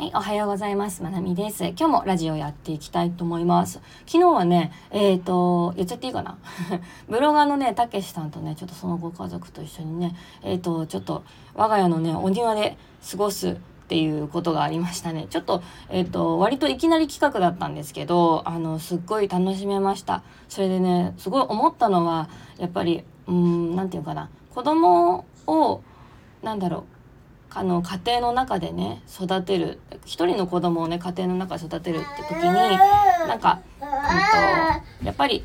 はい、おはようございます。まなみです。今日もラジオやっていきたいと思います。昨日はね、えっ、ー、と、言っちゃっていいかな？ブロガーのね、たけしさんとね、ちょっとそのご家族と一緒にね、えっ、ー、と、ちょっと我が家のね、お庭で過ごすっていうことがありましたね。ちょっと、えっ、ー、と、割といきなり企画だったんですけど、あの、すっごい楽しめました。それでね、すごい思ったのは、やっぱり、うん、なんていうかな、子供を、なんだろう、あの家庭の中でね育てる一人の子供をね家庭の中で育てるって時になんか、うんと、やっぱり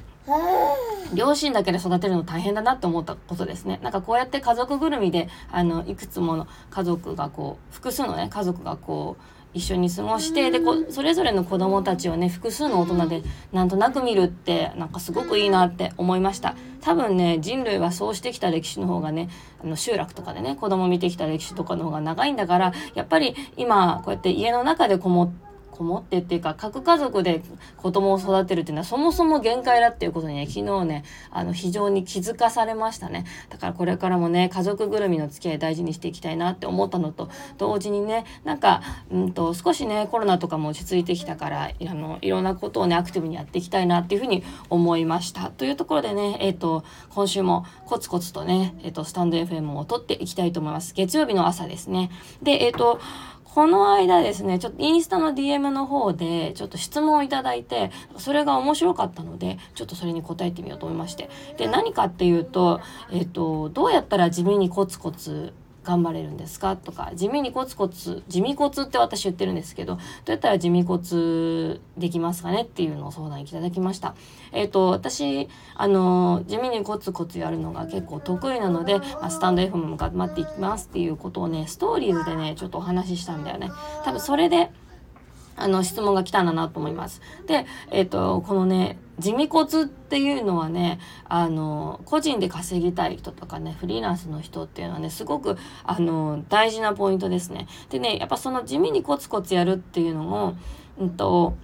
両親だけで育てるの大変だなって思ったことですね。なんかこうやって家族ぐるみであのいくつもの家族がこう複数のね家族がこう一緒に過ごしてでこそれぞれの子供たちをね複数の大人でなんとなく見るってなんかすごくいいなって思いました。多分ね人類はそうしてきた歴史の方がねあの集落とかでね子供見てきた歴史とかの方が長いんだからやっぱり今こうやって家の中でこもってこもってっていうか核家族で子供を育てるっていうのはそもそも限界だっていうことにね昨日ねあの非常に気づかされましたね。だからこれからもね家族ぐるみの付き合い大事にしていきたいなって思ったのと同時にねなんかうんと少しねコロナとかも落ち着いてきたからあのいろんなことをねアクティブにやっていきたいなっていうふうに思いました。というところでねえっ、ー、と今週もコツコツとねえっ、ー、とスタンド FM を撮っていきたいと思います。月曜日の朝ですね。でえっ、ー、とこの間ですね、ちょっとインスタの DM の方で、ちょっと質問をいただいて、それが面白かったので、ちょっとそれに答えてみようと思いまして。で、何かっていうと、えっ、と、どうやったら地味にコツコツ頑張れるんですか？とか地味にコツコツ地味コツって私言ってるんですけどどうやったら地味コツできますかねっていうのを相談いただきました。えっ、ー、と私あの地味にコツコツやるのが結構得意なので、まあ、スタンド FM も頑張っていきますっていうことをねストーリーズでねちょっとお話ししたんだよね。多分それであの質問が来たんだなと思います。で、えっ、ー、と、このね、地味コツっていうのはね、あの、個人で稼ぎたい人とかね、フリーランスの人っていうのはね、すごく、あの、大事なポイントですね。でね、やっぱその地味にコツコツやるっていうのも、うんと、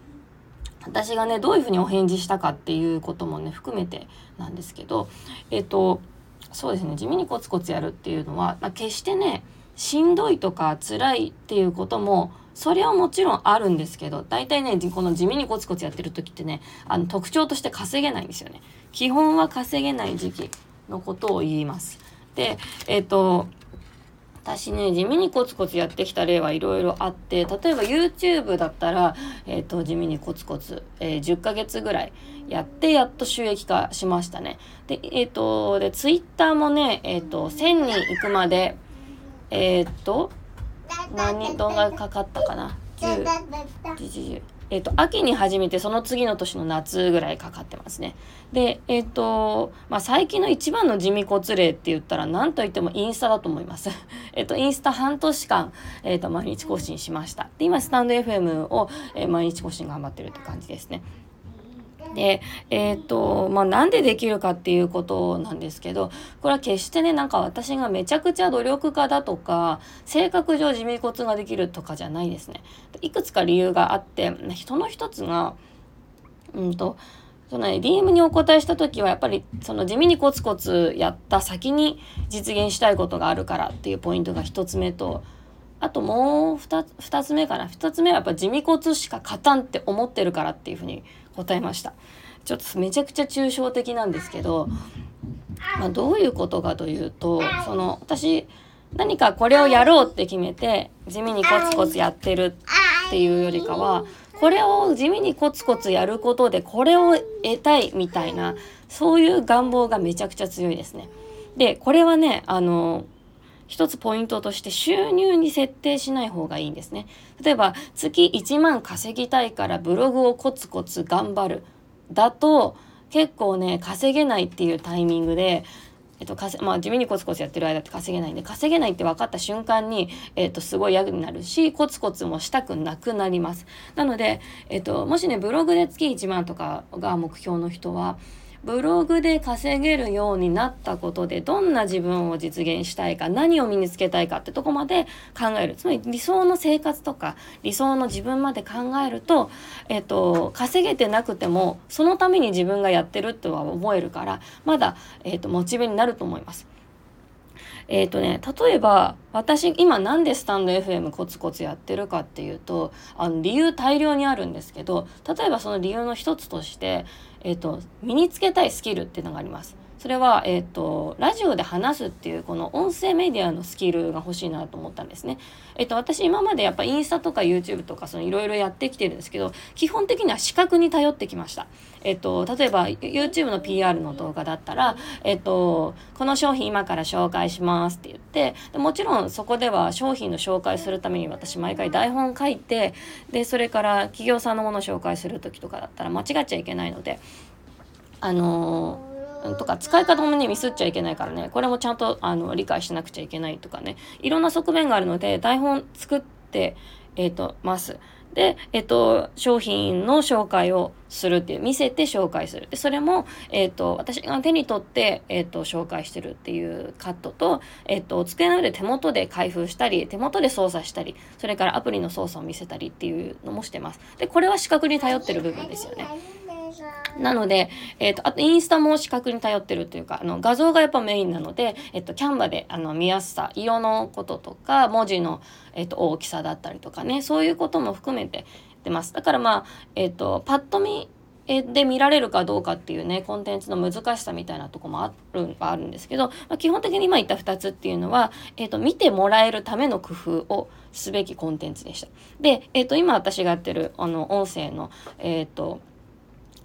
私がね、どういうふうにお返事したかっていうこともね、含めてなんですけど、えっ、ー、と、そうですね、地味にコツコツやるっていうのは、まあ、決してね、しんどいとか辛いっていうこともそれはもちろんあるんですけど大体ねこの地味にコツコツやってる時ってねあの特徴として稼げないんですよね。基本は稼げない時期のことを言います。でえっ、ー、と私ね地味にコツコツやってきた例はいろいろあって例えば YouTube だったら、えーと、地味にコツコツ、えー、10ヶ月ぐらいやってやっと収益化しましたね。でえっ、ー、とで Twitter もねえっ、と1000人行くまでえっ、と何動画かかったかな？えっ、と秋に始めてその次の年の夏ぐらいかかってますね。でえっ、とまあ最近の一番の地味骨例って言ったら何と言ってもインスタだと思います。えっとインスタ半年間、えっ、と毎日更新しました。で今スタンド FM を、え毎日更新頑張ってるって感じですね。で、えっ、と、まあ、なんでできるかっていうことなんですけど、これは決してね、なんか私がめちゃくちゃ努力家だとか、性格上地味骨ができるとかじゃないですね。いくつか理由があって、その一つが、うんと、そのね、DM にお答えした時はやっぱりその地味にコツコツやった先に実現したいことがあるからっていうポイントが一つ目と、あともう二つ二つ目かな。二つ目はやっぱ地味コツしか勝たんって思ってるからっていうふうに答えましたちょっとめちゃくちゃ抽象的なんですけど、まあ、どういうことかというとその私何かこれをやろうって決めて地味にコツコツやってるっていうよりかはこれを地味にコツコツやることでこれを得たいみたいなそういう願望がめちゃくちゃ強いですね。でこれはねあの一つポイントとして収入に設定しない方がいいんですね。例えば月1万稼ぎたいからブログをコツコツ頑張るだと結構ね稼げないっていうタイミングでえっと、まあ、地味にコツコツやってる間って稼げないんで稼げないって分かった瞬間に、えっと、すごい嫌になるしコツコツもしたくなくなりますなので、えっと、もしねブログで月1万とかが目標の人はブログで稼げるようになったことでどんな自分を実現したいか何を身につけたいかってとこまで考えるつまり理想の生活とか理想の自分まで考えると、えっと、稼げてなくてもそのために自分がやってるとは思えるからまだ、えっと、モチベになると思います。えっ、ー、とね例えば私今なんでスタンド FM コツコツやってるかっていうとあの理由大量にあるんですけど例えばその理由の一つとして、えー、と身につけたいスキルっていうのがあります。それは、えっ、ー、と、ラジオで話すっていう、この音声メディアのスキルが欲しいなと思ったんですね。えっ、ー、と、私今までやっぱインスタとか YouTube とか、そのいろいろやってきてるんですけど、基本的には視覚に頼ってきました。えっ、ー、と、例えば YouTube の PR の動画だったら、えっ、と、この商品今から紹介しますって言って、でもちろんそこでは商品の紹介するために私毎回台本書いて、で、それから企業さんのものを紹介する時とかだったら間違っちゃいけないので、あのとか使い方もねミスっちゃいけないからねこれもちゃんとあの理解しなくちゃいけないとかねいろんな側面があるので台本作ってえっ、ー、とます。で、えっと、商品の紹介をするっていう、見せて紹介する。で、それも、えっと、私が手に取って、えっと、紹介してるっていうカットと、えっと、机の上で手元で開封したり、手元で操作したり、それからアプリの操作を見せたりっていうのもしてます。で、これは視覚に頼ってる部分ですよね。なので、えっ、ー、と、あとインスタも視覚に頼ってるというか、あの、画像がやっぱメインなので、えっ、と、キャンバで、あの、見やすさ、色のこととか、文字の、えっ、と、大きさだったりとかね、そういうことも含めて出ます。だからまあ、えっ、と、パッと見、で見られるかどうかっていうねコンテンツの難しさみたいなとこもあるあるんですけど、まあ、基本的に今言った2つっていうのは、えーと、見てもらえるための工夫をすべきコンテンツでした。で、えーと、今私がやってるあの音声の、えーと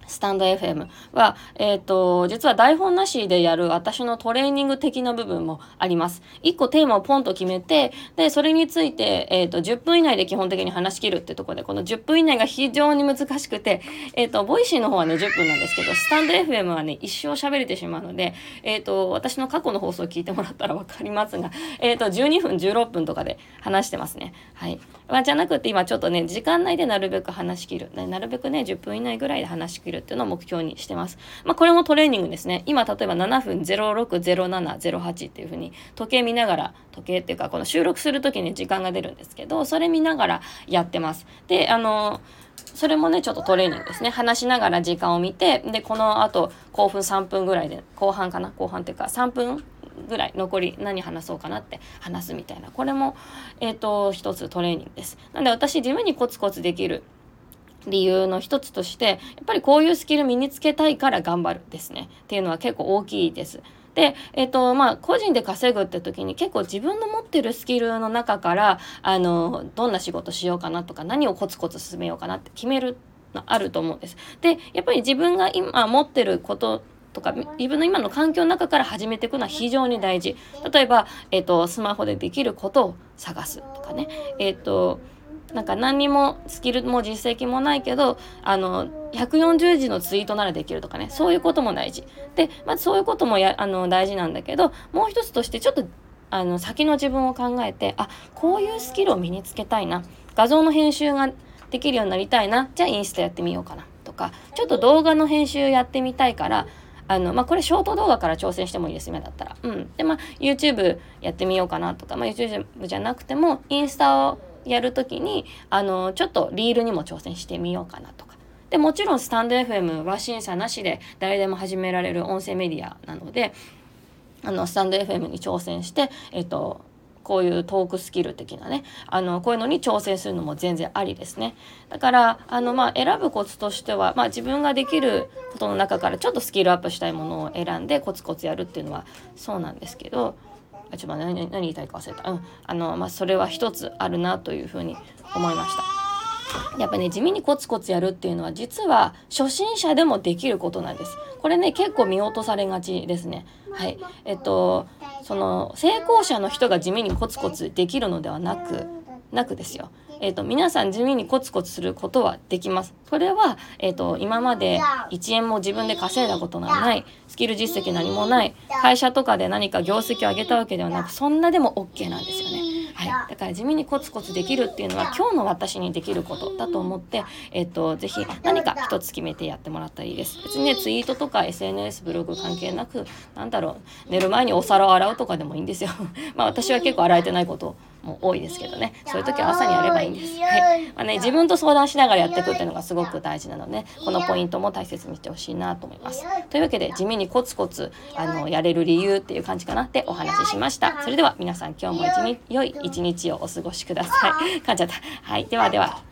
スタンド FM は、えっ、ー、と、実は台本なしでやる私のトレーニング的な部分もあります。一個テーマをポンと決めて、で、それについて、えっ、ー、と、10分以内で基本的に話し切るってとこで、この10分以内が非常に難しくて、えっ、ー、と、 Voicy の方はね、10分なんですけど、スタンド FM はね、一生喋れてしまうので、えっ、と、私の過去の放送を聞いてもらったらわかりますが、えっ、と、12分、16分とかで話してますね。はい。まあ、じゃなくて今ちょっとね、時間内でなるべく話し切る。なるべくね、10分以内ぐらいで話し切るっていうのを目標にしてます。まあ、これもトレーニングですね。今、例えば7分060708っていうふうに時計見ながら、時計っていうか、この収録する時に時間が出るんですけど、それ見ながらやってます。で、あの、それもね、ちょっとトレーニングですね。話しながら時間を見て、で、この後、後分3分ぐらいで、後半かな？後半っていうか、3分ぐらい残り何話そうかなって話すみたいなこれもえっ、ー、と一つトレーニングですなんで私自分にコツコツできる理由の一つとしてやっぱりこういうスキル身につけたいから頑張るですねっていうのは結構大きいです。で、えっ、と、まあ、個人で稼ぐって時に結構自分の持ってるスキルの中から、あの、どんな仕事しようかなとか、何をコツコツ進めようかなって決めるのあると思うんです。で、やっぱり自分が今持ってることとか自分の今の環境の中から始めていくのは非常に大事例えば、えーと、スマホでできることを探すとかねえっ、となんか何にもスキルも実績もないけどあの140字のツイートならできるとかねそういうことも大事。で、まあ、そういうこともやあの大事なんだけどもう一つとしてちょっとあの先の自分を考えてあこういうスキルを身につけたいな。画像の編集ができるようになりたいな。じゃあインスタやってみようかな。とかちょっと動画の編集やってみたいからあの、まあ、これショート動画から挑戦してもいいです今だったら。うん。で、まあ、YouTube やってみようかな。とか、まあ、YouTube じゃなくても、インスタをやるときに、あの、ちょっとリールにも挑戦してみようかなとか。で、もちろんスタンド FM は審査なしで誰でも始められる音声メディアなので、あの、スタンド FM に挑戦して、えっと、こういうトークスキル的なねあのこういうのに挑戦するのも全然ありですねだからあのまあ選ぶコツとしては、まあ、自分ができることの中からちょっとスキルアップしたいものを選んでコツコツやるっていうのはそうなんですけどあちょっと何何言いたいか忘れた、うんあのまあ、それは一つあるなというふうに思いました。やっぱね地味にコツコツやるっていうのは実は初心者でもできることなんです。これね結構見落とされがちですね。はいえっとその成功者の人が地味にコツコツできるのではなくなくですよ。えーと、皆さん地味にコツコツすることはできます。それは、えーと、今まで1円も自分で稼いだことがないスキル実績何もない会社とかで何か業績を上げたわけではなくそんなでも OK なんですよね。はい、だから地味にコツコツできるっていうのは今日の私にできることだと思って、えっと、ぜひ何か一つ決めてやってもらったらいいです。別にね、ツイートとか SNS、ブログ関係なく、なんだろう、寝る前にお皿を洗うとかでもいいんですよ。まあ私は結構洗えてないことも多いですけどねそういう時は朝にやればいいんです。はいまあね、自分と相談しながらやっていくっていうのがすごく大事なので、このポイントも大切にしてほしいなと思います。というわけで地味にコツコツあのやれる理由っていう感じかなってお話ししました。それでは皆さん今日も一日良い一日をお過ごしください。噛んじゃった。はい、ではでは。